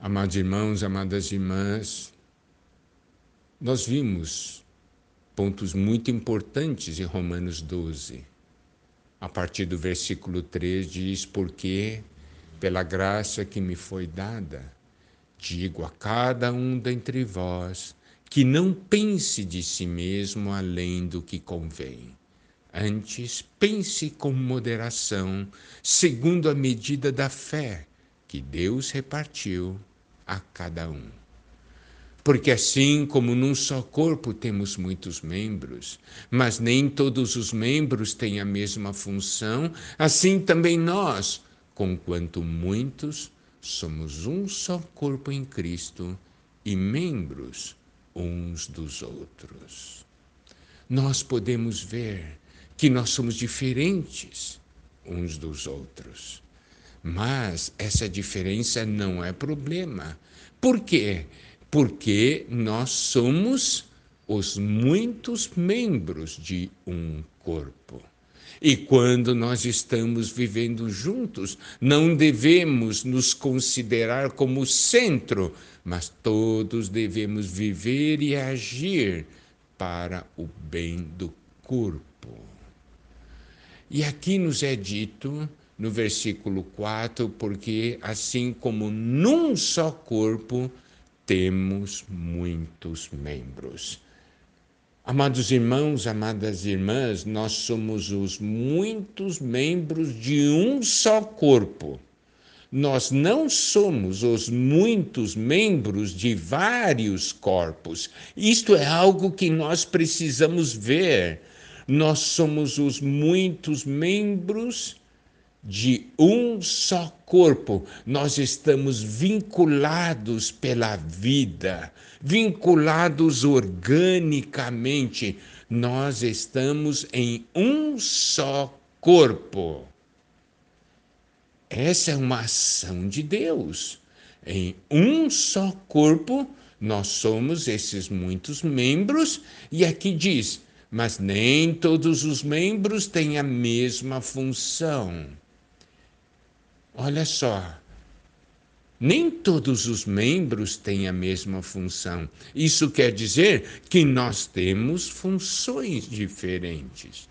Amados irmãos, amadas irmãs, nós vimos pontos muito importantes em Romanos 12. A partir do versículo 3 diz: Porque, pela graça que me foi dada, digo a cada um dentre vós que não pense de si mesmo além do que convém. Antes, pense com moderação, segundo a medida da fé que Deus repartiu a cada um. Porque assim como num só corpo temos muitos membros, mas nem todos os membros têm a mesma função, assim também nós, conquanto muitos, somos um só corpo em Cristo e membros uns dos outros. Nós podemos ver que nós somos diferentes uns dos outros. Mas essa diferença não é problema. Por quê? Porque nós somos os muitos membros de um corpo. E quando nós estamos vivendo juntos, não devemos nos considerar como centro, mas todos devemos viver e agir para o bem do corpo. E aqui nos é dito no versículo 4, porque assim como num só corpo temos muitos membros. Amados irmãos, amadas irmãs, nós somos os muitos membros de um só corpo. Nós não somos os muitos membros de vários corpos. Isto é algo que nós precisamos ver. Nós somos os muitos membros de um só corpo, nós estamos vinculados pela vida, vinculados organicamente, nós estamos em um só corpo. Essa é uma ação de Deus. Em um só corpo, nós somos esses muitos membros, e aqui diz: mas nem todos os membros têm a mesma função. Olha só, nem todos os membros têm a mesma função. Isso quer dizer que nós temos funções diferentes.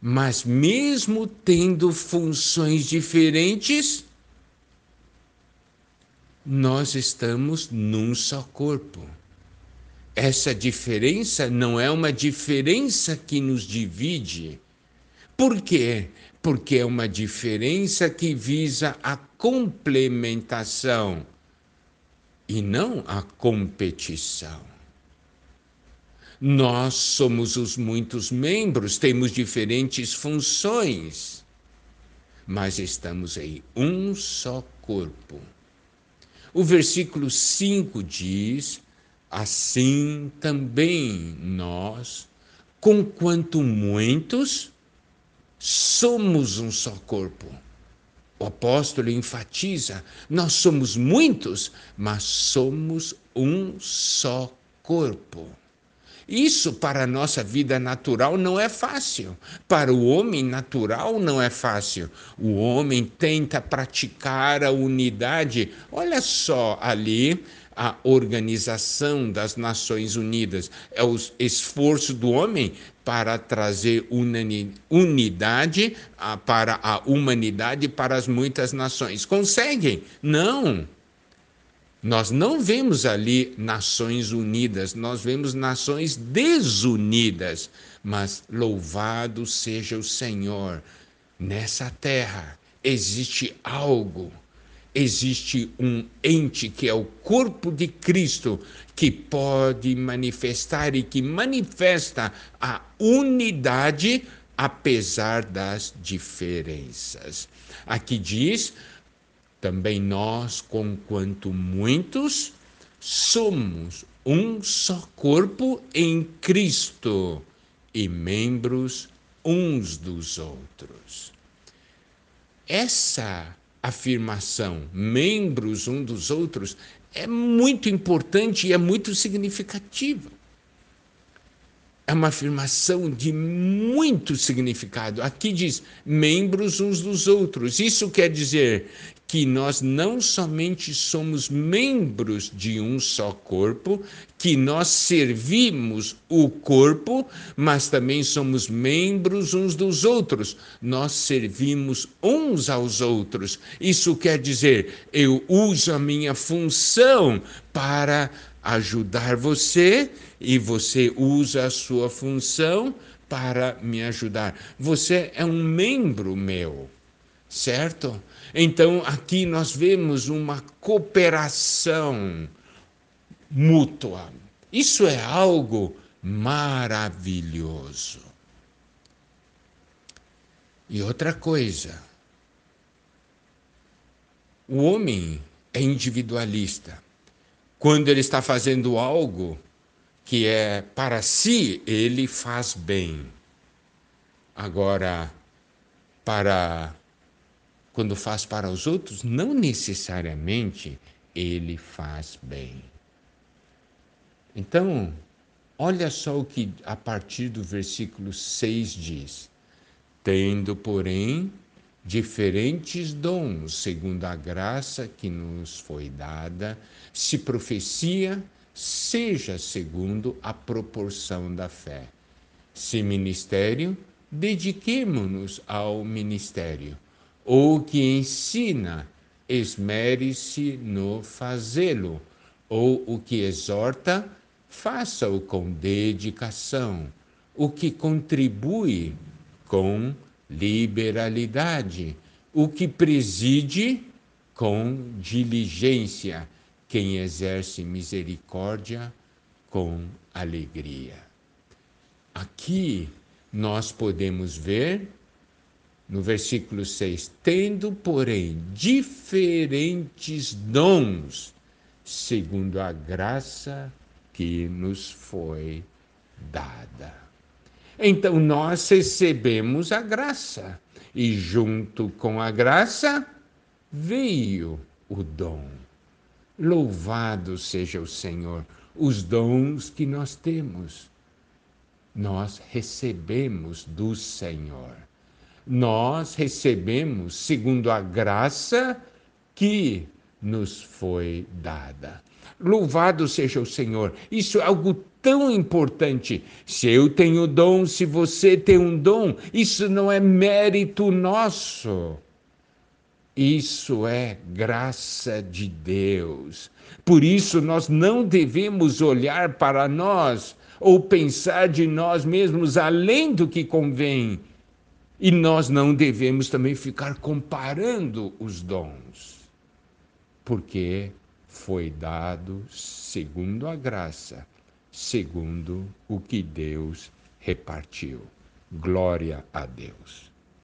Mas, mesmo tendo funções diferentes, nós estamos num só corpo. Essa diferença não é uma diferença que nos divide. Por quê? Porque é uma diferença que visa a complementação e não a competição. Nós somos os muitos membros, temos diferentes funções, mas estamos em um só corpo. O versículo 5 diz: Assim também nós, conquanto muitos, somos um só corpo. O apóstolo enfatiza: nós somos muitos, mas somos um só corpo. Isso para a nossa vida natural não é fácil. Para o homem natural não é fácil. O homem tenta praticar a unidade. Olha só ali a Organização das Nações Unidas. É o esforço do homem para trazer unidade para a humanidade, para as muitas nações. Conseguem? Não. Nós não vemos ali nações unidas, nós vemos nações desunidas. Mas louvado seja o Senhor, nessa terra existe algo existe um ente que é o corpo de Cristo que pode manifestar e que manifesta a unidade apesar das diferenças. Aqui diz: também nós, conquanto muitos, somos um só corpo em Cristo e membros uns dos outros. Essa afirmação, membros um dos outros, é muito importante e é muito significativa. É uma afirmação de muito significado. Aqui diz membros uns dos outros. Isso quer dizer que nós não somente somos membros de um só corpo, que nós servimos o corpo, mas também somos membros uns dos outros. Nós servimos uns aos outros. Isso quer dizer, eu uso a minha função para ajudar você e você usa a sua função para me ajudar. Você é um membro meu, certo? Então aqui nós vemos uma cooperação mútua. Isso é algo maravilhoso. E outra coisa, o homem é individualista. Quando ele está fazendo algo, que é para si, ele faz bem. Agora, para quando faz para os outros, não necessariamente ele faz bem. Então, olha só o que a partir do versículo 6 diz: Tendo, porém, diferentes dons, segundo a graça que nos foi dada, se profecia, seja segundo a proporção da fé. Se ministério, dediquemo-nos ao ministério. Ou que ensina, esmere-se no fazê-lo. Ou o que exorta, faça-o com dedicação. O que contribui, com liberalidade. O que preside, com diligência quem exerce misericórdia com alegria. Aqui nós podemos ver no versículo 6: tendo, porém, diferentes dons, segundo a graça que nos foi dada. Então nós recebemos a graça, e junto com a graça veio o dom. Louvado seja o Senhor, os dons que nós temos, nós recebemos do Senhor. Nós recebemos segundo a graça que nos foi dada. Louvado seja o Senhor. Isso é algo tão importante. Se eu tenho dom, se você tem um dom, isso não é mérito nosso. Isso é graça de Deus. Por isso, nós não devemos olhar para nós ou pensar de nós mesmos além do que convém. E nós não devemos também ficar comparando os dons, porque foi dado segundo a graça, segundo o que Deus repartiu. Glória a Deus.